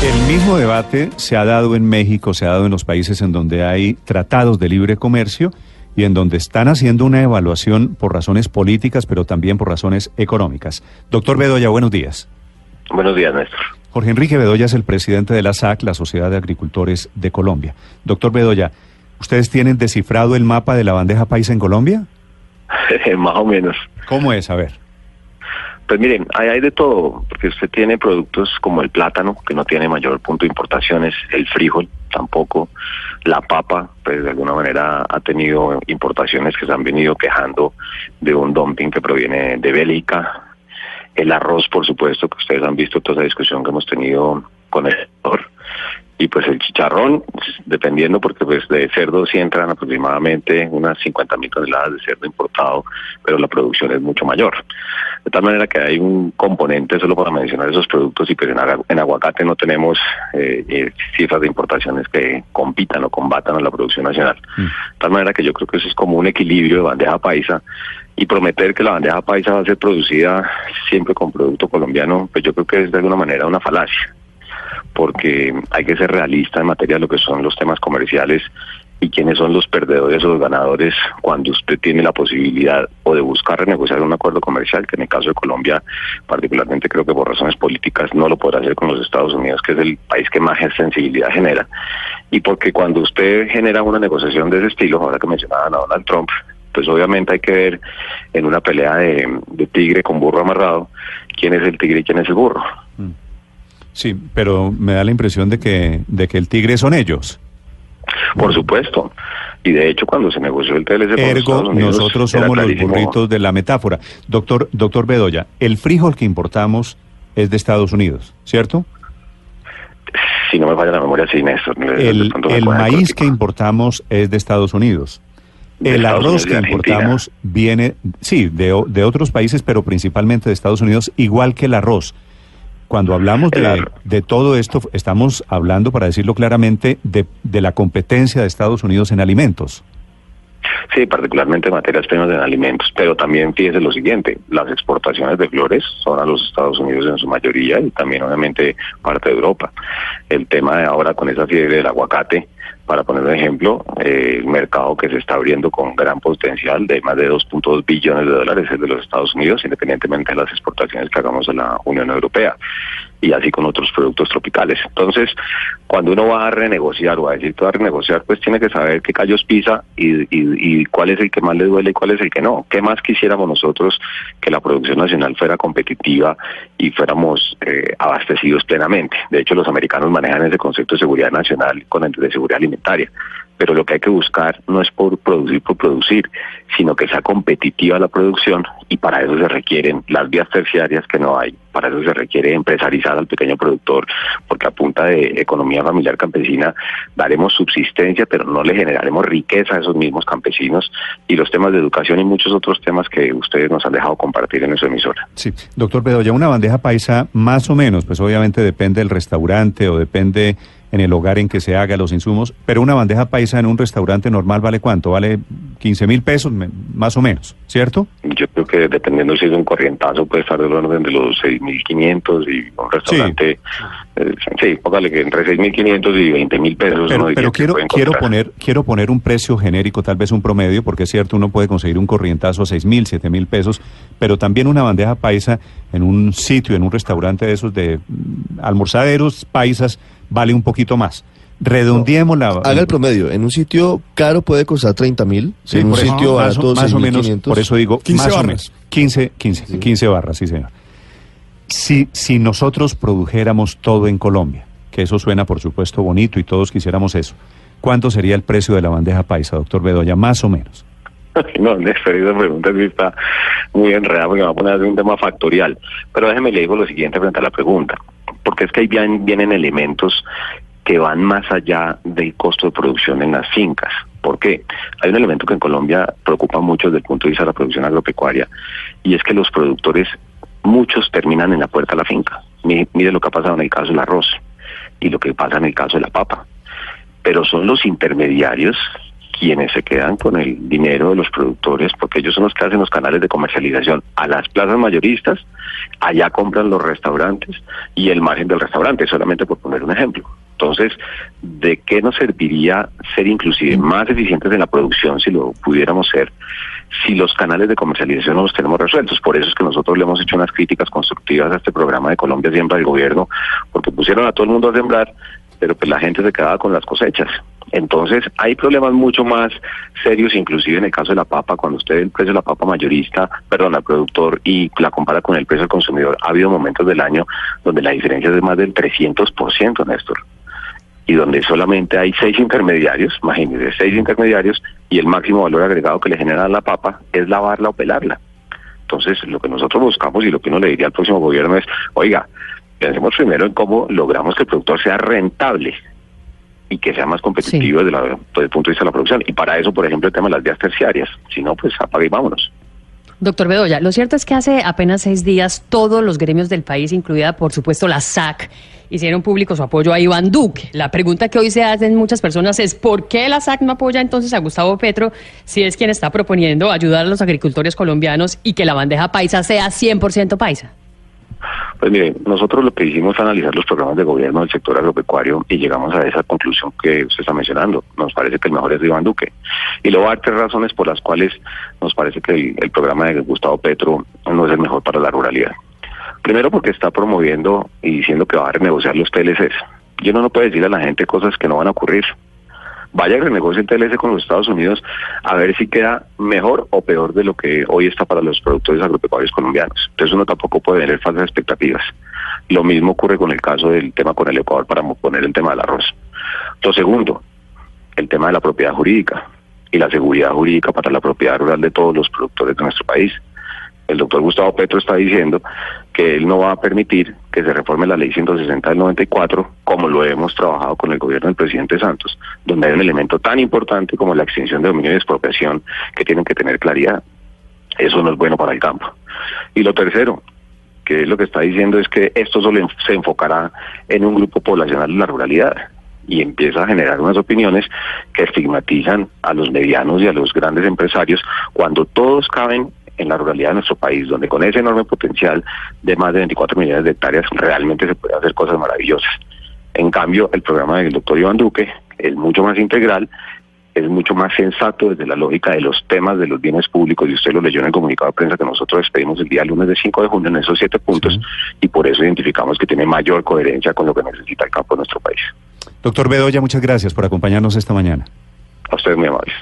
El mismo debate se ha dado en México, se ha dado en los países en donde hay tratados de libre comercio y en donde están haciendo una evaluación por razones políticas, pero también por razones económicas. Doctor Bedoya, buenos días. Buenos días, Néstor. Jorge Enrique Bedoya es el presidente de la SAC, la Sociedad de Agricultores de Colombia. Doctor Bedoya, ¿ustedes tienen descifrado el mapa de la bandeja paisa en Colombia? Más o menos. ¿Cómo es? A ver. Pues miren, hay, de todo, porque usted tiene productos como el plátano, que no tiene mayor punto de importaciones, el frijol tampoco, la papa, pues de alguna manera ha tenido importaciones que se han venido quejando de un dumping que proviene de Bélgica, el arroz, por supuesto, que ustedes han visto toda esa discusión que hemos tenido con el sector, y pues el chicharrón, dependiendo, porque pues de cerdo sí entran aproximadamente unas 50 mil toneladas de cerdo importado, pero la producción es mucho mayor. De tal manera que hay un componente solo para mencionar esos productos y pues en, aguacate no tenemos eh, eh, cifras de importaciones que compitan o combatan a la producción nacional. De tal manera que yo creo que eso es como un equilibrio de bandeja paisa y prometer que la bandeja paisa va a ser producida siempre con producto colombiano, pues yo creo que es de alguna manera una falacia porque hay que ser realista en materia de lo que son los temas comerciales y quiénes son los perdedores o los ganadores cuando usted tiene la posibilidad o de buscar renegociar un acuerdo comercial, que en el caso de Colombia particularmente creo que por razones políticas no lo podrá hacer con los Estados Unidos, que es el país que más sensibilidad genera, y porque cuando usted genera una negociación de ese estilo, ahora que mencionaban a Donald Trump, pues obviamente hay que ver en una pelea de, de tigre con burro amarrado quién es el tigre y quién es el burro. Sí, pero me da la impresión de que, de que el tigre son ellos. Por supuesto. Y de hecho, cuando se negoció el TLC Ergo, nosotros somos los burritos de la metáfora. Doctor, doctor Bedoya, el frijol que importamos es de Estados Unidos, ¿cierto? Si no me falla la memoria, sí, Néstor. El, el maíz que importamos es de Estados Unidos. el arroz que importamos viene, sí, de, de otros países, pero principalmente de Estados Unidos, igual que el arroz. Cuando hablamos de, de, todo esto, estamos hablando, para decirlo claramente, de, de, la competencia de Estados Unidos en alimentos. Sí, particularmente en materias primas en alimentos, pero también fíjese lo siguiente, las exportaciones de flores son a los Estados Unidos en su mayoría y también obviamente parte de Europa. El tema de ahora con esa fiebre del aguacate, para poner un ejemplo, eh, el mercado que se está abriendo con gran potencial de más de 2.2 billones de dólares es de los Estados Unidos, independientemente de las exportaciones que hagamos a la Unión Europea y así con otros productos tropicales. Entonces, cuando uno va a renegociar o a decir que a renegociar, pues tiene que saber qué callos pisa y, cuál es el que más le duele y cuál es el que no. ¿Qué más quisiéramos nosotros que la producción nacional fuera competitiva y fuéramos eh, abastecidos plenamente? De hecho, los americanos manejan ese concepto de seguridad nacional con el de seguridad alimentaria. Pero lo que hay que buscar no es por producir por producir, sino que sea competitiva la producción y para eso se requieren las vías terciarias que no hay, para eso se requiere empresarizar al pequeño productor, porque a punta de economía familiar campesina daremos subsistencia, pero no le generaremos riqueza a esos mismos campesinos y los temas de educación y muchos otros temas que ustedes nos han dejado compartir en su emisora. Sí, doctor Bedoya, una bandeja paisa más o menos, pues obviamente depende del restaurante o depende en el hogar en que se haga los insumos, pero una bandeja paisa en un restaurante normal vale cuánto? Vale 15 mil pesos, más o menos, ¿cierto? Yo creo que dependiendo si es un corrientazo puede estar del orden de los 6.500 y un restaurante, sí, eh, sí póngale que entre 6.500 y 20 mil pesos. Pero, pero quiero, quiero, poner, quiero poner un precio genérico, tal vez un promedio, porque es cierto, uno puede conseguir un corrientazo a 6 mil, 7 mil pesos, pero también una bandeja paisa en un sitio, en un restaurante de esos de mm, almorzaderos paisas, vale un poquito más. Redondeemos la... Haga el promedio. En un sitio caro puede costar 30 mil. en un sitio barato, más, o menos, por eso digo, 15 más barras. o menos. 15, 15, sí. 15 barras, sí señor. Si, si nosotros produjéramos todo en Colombia, que eso suena por supuesto bonito y todos quisiéramos eso, ¿cuánto sería el precio de la bandeja paisa, doctor Bedoya? Más o menos. No, Néstor, esa pregunta sí está muy enredada porque me va a poner un tema factorial. Pero déjeme le digo lo siguiente frente a la pregunta porque es que ahí vienen elementos que van más allá del costo de producción en las fincas. ¿Por qué? Hay un elemento que en Colombia preocupa mucho desde el punto de vista de la producción agropecuaria y es que los productores, muchos terminan en la puerta de la finca. Mire lo que ha pasado en el caso del arroz y lo que pasa en el caso de la papa. Pero son los intermediarios quienes se quedan con el dinero de los productores, porque ellos son los que hacen los canales de comercialización a las plazas mayoristas, allá compran los restaurantes y el margen del restaurante, solamente por poner un ejemplo. Entonces, ¿de qué nos serviría ser inclusive más eficientes en la producción si lo pudiéramos ser, si los canales de comercialización no los tenemos resueltos? Por eso es que nosotros le hemos hecho unas críticas constructivas a este programa de Colombia Siembra del gobierno, porque pusieron a todo el mundo a sembrar, pero pues la gente se quedaba con las cosechas. Entonces, hay problemas mucho más serios, inclusive en el caso de la papa, cuando usted ve el precio de la papa mayorista, perdón, al productor y la compara con el precio del consumidor, ha habido momentos del año donde la diferencia es de más del 300%, Néstor. Y donde solamente hay seis intermediarios, imagínense, seis intermediarios, y el máximo valor agregado que le genera la papa es lavarla o pelarla. Entonces, lo que nosotros buscamos y lo que uno le diría al próximo gobierno es, oiga, pensemos primero en cómo logramos que el productor sea rentable y que sea más competitivo desde, el punto de vista de la producción. Y para eso, por ejemplo, el tema de las vías terciarias. Si no, pues apague y vámonos. Doctor Bedoya, lo cierto es que hace apenas seis días todos los gremios del país, incluida por supuesto la SAC, hicieron público su apoyo a Iván Duque. La pregunta que hoy se hacen muchas personas es ¿por qué la SAC no apoya entonces a Gustavo Petro si es quien está proponiendo ayudar a los agricultores colombianos y que la bandeja paisa sea 100% paisa? Pues mire, nosotros lo que hicimos fue analizar los programas de gobierno del sector agropecuario y llegamos a esa conclusión que usted está mencionando. Nos parece que el mejor es Iván Duque. Y luego hay tres razones por las cuales nos parece que el, programa de Gustavo Petro no es el mejor para la ruralidad. Primero porque está promoviendo y diciendo que va a renegociar los TLCs. Yo no, no puedo decir a la gente cosas que no van a ocurrir vaya a renegocie TLC con los Estados Unidos a ver si queda mejor o peor de lo que hoy está para los productores agropecuarios colombianos. Entonces uno tampoco puede tener falsas expectativas. Lo mismo ocurre con el caso del tema con el Ecuador para poner el tema del arroz. Lo segundo, el tema de la propiedad jurídica y la seguridad jurídica para la propiedad rural de todos los productores de nuestro país el doctor Gustavo Petro está diciendo que él no va a permitir que se reforme la ley 160 del 94, como lo hemos trabajado con el gobierno del presidente Santos, donde hay un elemento tan importante como la extinción de dominio y expropiación que tienen que tener claridad. Eso no es bueno para el campo. Y lo tercero, que es lo que está diciendo, es que esto solo se enfocará en un grupo poblacional de la ruralidad y empieza a generar unas opiniones que estigmatizan a los medianos y a los grandes empresarios cuando todos caben en la ruralidad de nuestro país, donde con ese enorme potencial de más de 24 millones de hectáreas realmente se puede hacer cosas maravillosas. En cambio, el programa del doctor Iván Duque es mucho más integral, es mucho más sensato desde la lógica de los temas de los bienes públicos, y usted lo leyó en el comunicado de prensa que nosotros despedimos el día lunes de 5 de junio en esos siete puntos, y por eso identificamos que tiene mayor coherencia con lo que necesita el campo de nuestro país. Doctor Bedoya, muchas gracias por acompañarnos esta mañana. A ustedes muy amables.